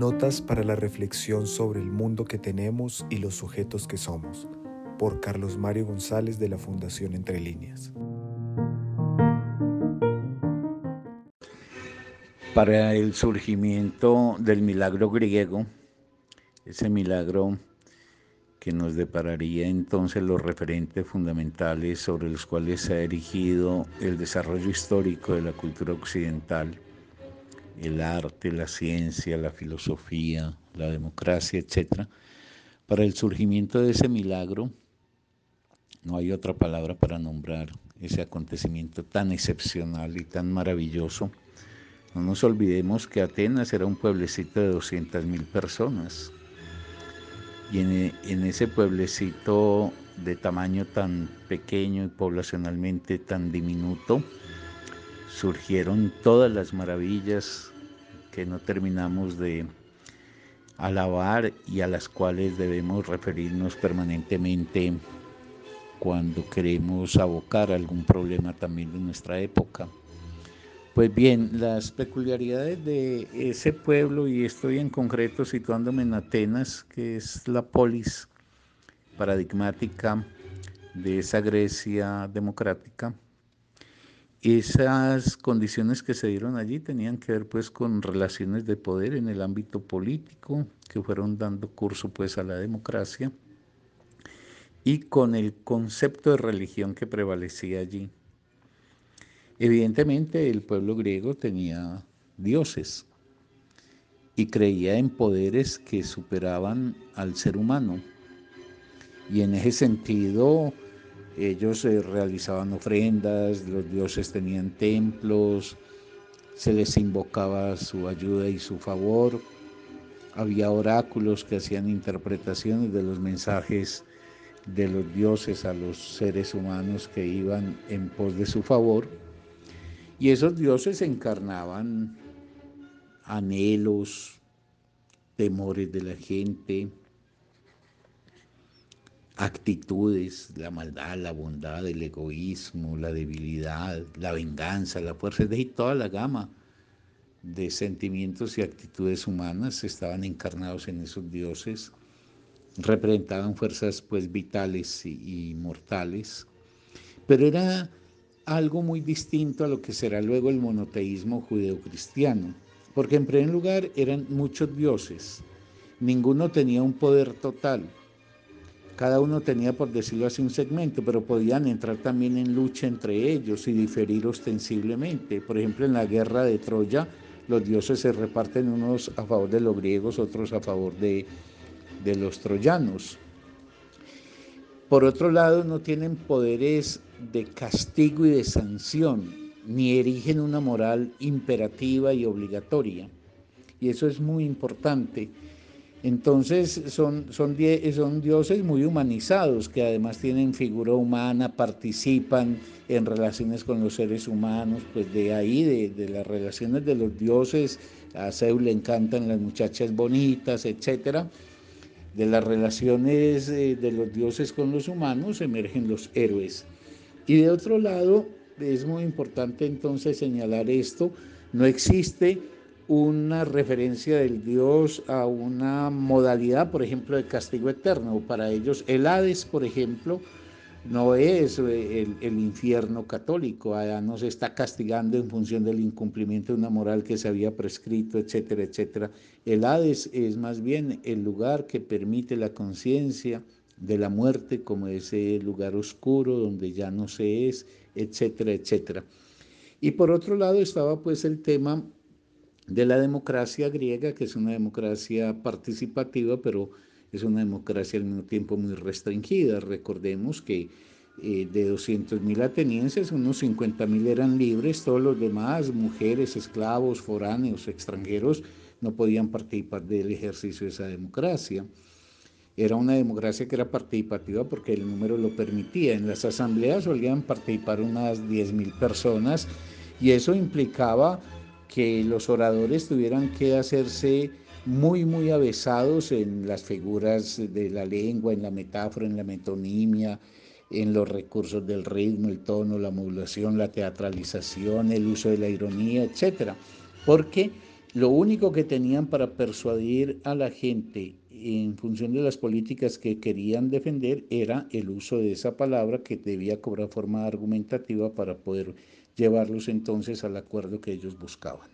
Notas para la reflexión sobre el mundo que tenemos y los sujetos que somos, por Carlos Mario González de la Fundación Entre Líneas. Para el surgimiento del milagro griego, ese milagro que nos depararía entonces los referentes fundamentales sobre los cuales se ha erigido el desarrollo histórico de la cultura occidental, el arte, la ciencia, la filosofía, la democracia, etc. Para el surgimiento de ese milagro, no hay otra palabra para nombrar ese acontecimiento tan excepcional y tan maravilloso. No nos olvidemos que Atenas era un pueblecito de 200.000 personas y en, ese pueblecito de tamaño tan pequeño y poblacionalmente tan diminuto, surgieron todas las maravillas que no terminamos de alabar y a las cuales debemos referirnos permanentemente cuando queremos abocar algún problema también de nuestra época. Pues bien, las peculiaridades de ese pueblo, y estoy en concreto situándome en Atenas, que es la polis paradigmática de esa Grecia democrática, esas condiciones que se dieron allí tenían que ver pues con relaciones de poder en el ámbito político que fueron dando curso pues a la democracia y con el concepto de religión que prevalecía allí. Evidentemente el pueblo griego tenía dioses y creía en poderes que superaban al ser humano. Y en ese sentido ellos eh, realizaban ofrendas, los dioses tenían templos, se les invocaba su ayuda y su favor, había oráculos que hacían interpretaciones de los mensajes de los dioses a los seres humanos que iban en pos de su favor. Y esos dioses encarnaban anhelos, temores de la gente, actitudes, la maldad, la bondad, el egoísmo, la debilidad, la venganza, la fuerza, de toda la gama de sentimientos y actitudes humanas estaban encarnados en esos dioses, representaban fuerzas pues vitales y, y mortales, pero era algo muy distinto a lo que será luego el monoteísmo judeocristiano, porque en primer lugar eran muchos dioses, ninguno tenía un poder total, cada uno tenía, por decirlo así, un segmento, pero podían entrar también en lucha entre ellos y diferir ostensiblemente. Por ejemplo, en la guerra de Troya, los dioses se reparten unos a favor de los griegos, otros a favor de, de los troyanos. Por otro lado, no tienen poderes de castigo y de sanción, ni erigen una moral imperativa y obligatoria. Y eso es muy importante. Entonces son, son, dioses muy humanizados, que además tienen figura humana, participan en relaciones con los seres humanos, pues de ahí, de, de las relaciones de los dioses, a Zeus le encantan las muchachas bonitas, etcétera. De las relaciones eh, de los dioses con los humanos emergen los héroes. Y de otro lado, es muy importante entonces señalar esto, no existe una referencia del Dios a una modalidad, por ejemplo, de castigo eterno. Para ellos, el Hades, por ejemplo, no es eh, el, infierno católico, allá no se está castigando en función del incumplimiento de una moral que se había prescrito, etcétera, etcétera. El Hades es más bien el lugar que permite la conciencia de la muerte como ese lugar oscuro donde ya no se es, etcétera, etcétera. Y por otro lado estaba pues el tema de la democracia griega, que es una democracia participativa, pero es una democracia al mismo tiempo muy restringida. Recordemos que eh, de 200.000 atenienses, unos 50.000 eran libres, todos los demás, mujeres, esclavos, foráneos, extranjeros, no podían participar del ejercicio de esa democracia. Era una democracia que era participativa porque el número lo permitía. En las asambleas solían participar unas 10.000 personas y eso implicaba que los oradores tuvieran que hacerse muy, muy avesados en las figuras de la lengua, en la metáfora, en la metonimia, en los recursos del ritmo, el tono, la modulación, la teatralización, el uso de la ironía, etc. Porque lo único que tenían para persuadir a la gente en función de las políticas que querían defender era el uso de esa palabra que debía cobrar forma argumentativa para poder llevarlos entonces al acuerdo que ellos buscaban.